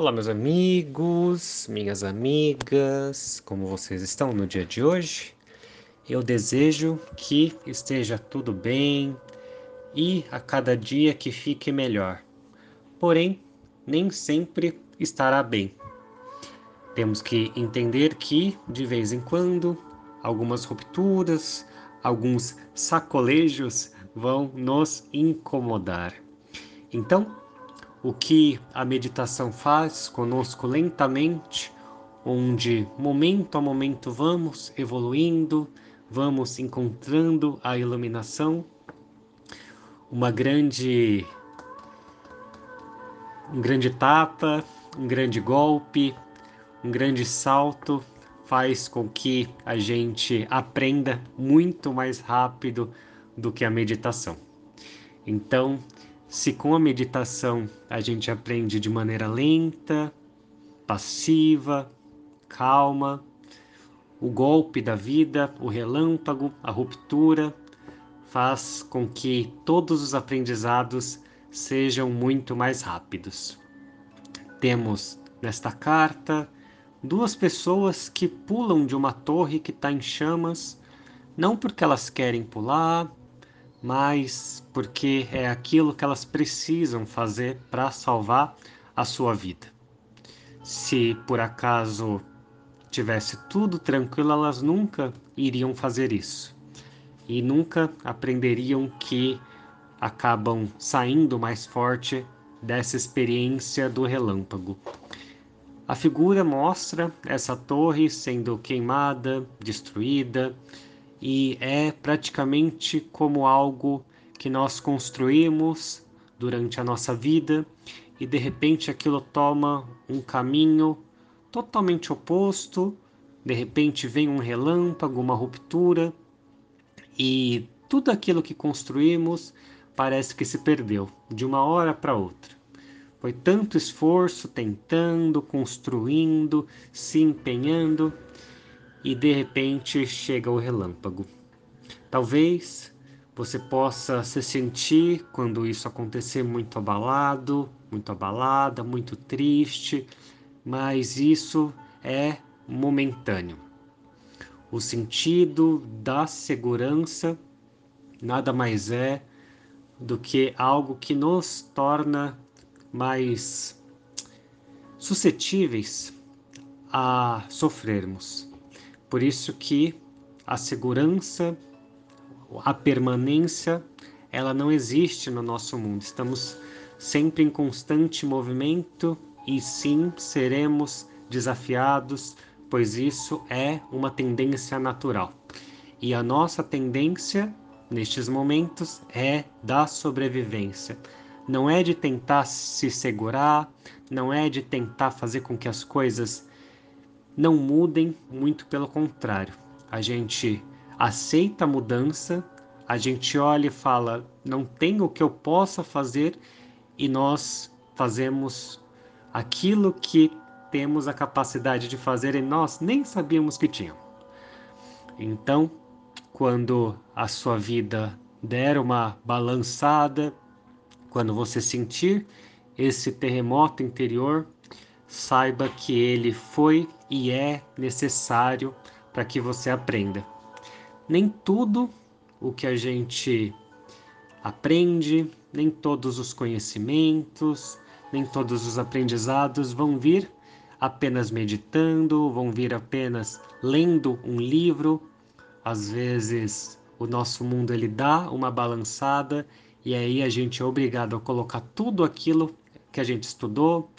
Olá, meus amigos, minhas amigas, como vocês estão no dia de hoje? Eu desejo que esteja tudo bem e a cada dia que fique melhor. Porém, nem sempre estará bem. Temos que entender que, de vez em quando, algumas rupturas, alguns sacolejos vão nos incomodar. Então, o que a meditação faz conosco lentamente, onde momento a momento vamos evoluindo, vamos encontrando a iluminação, uma grande um grande tapa, um grande golpe, um grande salto faz com que a gente aprenda muito mais rápido do que a meditação. Então, se com a meditação a gente aprende de maneira lenta, passiva, calma, o golpe da vida, o relâmpago, a ruptura, faz com que todos os aprendizados sejam muito mais rápidos. Temos nesta carta duas pessoas que pulam de uma torre que está em chamas, não porque elas querem pular, mas porque é aquilo que elas precisam fazer para salvar a sua vida. Se por acaso tivesse tudo tranquilo, elas nunca iriam fazer isso e nunca aprenderiam que acabam saindo mais forte dessa experiência do relâmpago. A figura mostra essa torre sendo queimada, destruída, e é praticamente como algo que nós construímos durante a nossa vida e de repente aquilo toma um caminho totalmente oposto, de repente vem um relâmpago, uma ruptura e tudo aquilo que construímos parece que se perdeu de uma hora para outra. Foi tanto esforço tentando, construindo, se empenhando e de repente chega o relâmpago. Talvez você possa se sentir, quando isso acontecer, muito abalado, muito abalada, muito triste, mas isso é momentâneo. O sentido da segurança nada mais é do que algo que nos torna mais suscetíveis a sofrermos. Por isso que a segurança, a permanência, ela não existe no nosso mundo. Estamos sempre em constante movimento e sim seremos desafiados, pois isso é uma tendência natural. E a nossa tendência nestes momentos é da sobrevivência. Não é de tentar se segurar, não é de tentar fazer com que as coisas não mudem, muito pelo contrário. A gente aceita a mudança, a gente olha e fala, não tem o que eu possa fazer, e nós fazemos aquilo que temos a capacidade de fazer e nós nem sabíamos que tínhamos. Então, quando a sua vida der uma balançada, quando você sentir esse terremoto interior, saiba que ele foi e é necessário para que você aprenda. Nem tudo o que a gente aprende, nem todos os conhecimentos, nem todos os aprendizados vão vir apenas meditando, vão vir apenas lendo um livro. Às vezes o nosso mundo ele dá uma balançada e aí a gente é obrigado a colocar tudo aquilo que a gente estudou,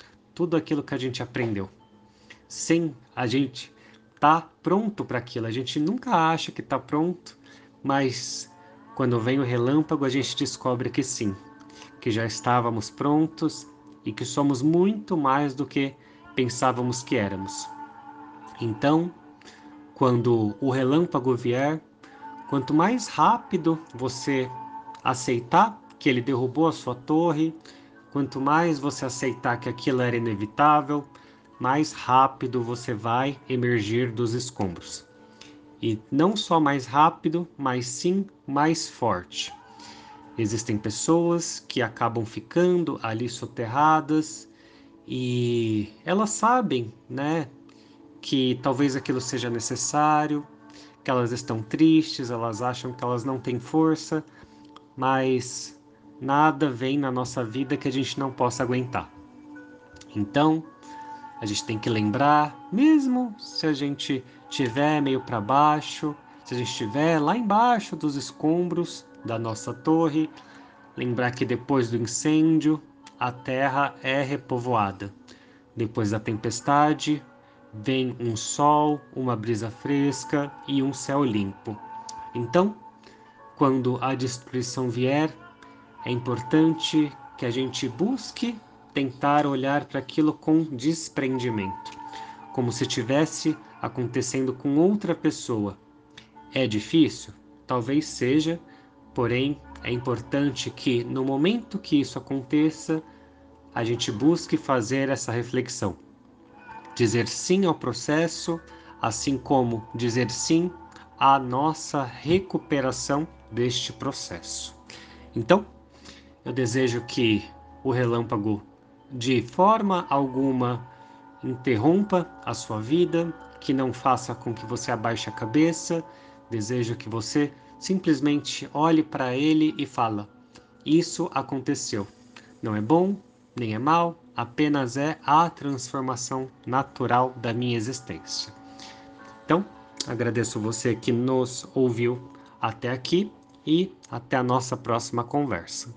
tudo aquilo que a gente aprendeu. Sem a gente tá pronto para aquilo. A gente nunca acha que está pronto, mas quando vem o relâmpago, a gente descobre que sim, que já estávamos prontos e que somos muito mais do que pensávamos que éramos. Então, quando o relâmpago vier, quanto mais rápido você aceitar que ele derrubou a sua torre, Quanto mais você aceitar que aquilo era inevitável, mais rápido você vai emergir dos escombros. E não só mais rápido, mas sim mais forte. Existem pessoas que acabam ficando ali soterradas e elas sabem, né, que talvez aquilo seja necessário, que elas estão tristes, elas acham que elas não têm força, mas nada vem na nossa vida que a gente não possa aguentar. Então, a gente tem que lembrar, mesmo se a gente tiver meio para baixo, se a gente estiver lá embaixo dos escombros da nossa torre, lembrar que depois do incêndio a terra é repovoada. Depois da tempestade, vem um sol, uma brisa fresca e um céu limpo. Então, quando a destruição vier, é importante que a gente busque tentar olhar para aquilo com desprendimento, como se tivesse acontecendo com outra pessoa. É difícil? Talvez seja, porém é importante que no momento que isso aconteça, a gente busque fazer essa reflexão dizer sim ao processo, assim como dizer sim à nossa recuperação deste processo. Então, eu desejo que o relâmpago de forma alguma interrompa a sua vida, que não faça com que você abaixe a cabeça. Desejo que você simplesmente olhe para ele e fala: isso aconteceu. Não é bom, nem é mal, apenas é a transformação natural da minha existência. Então, agradeço você que nos ouviu até aqui e até a nossa próxima conversa.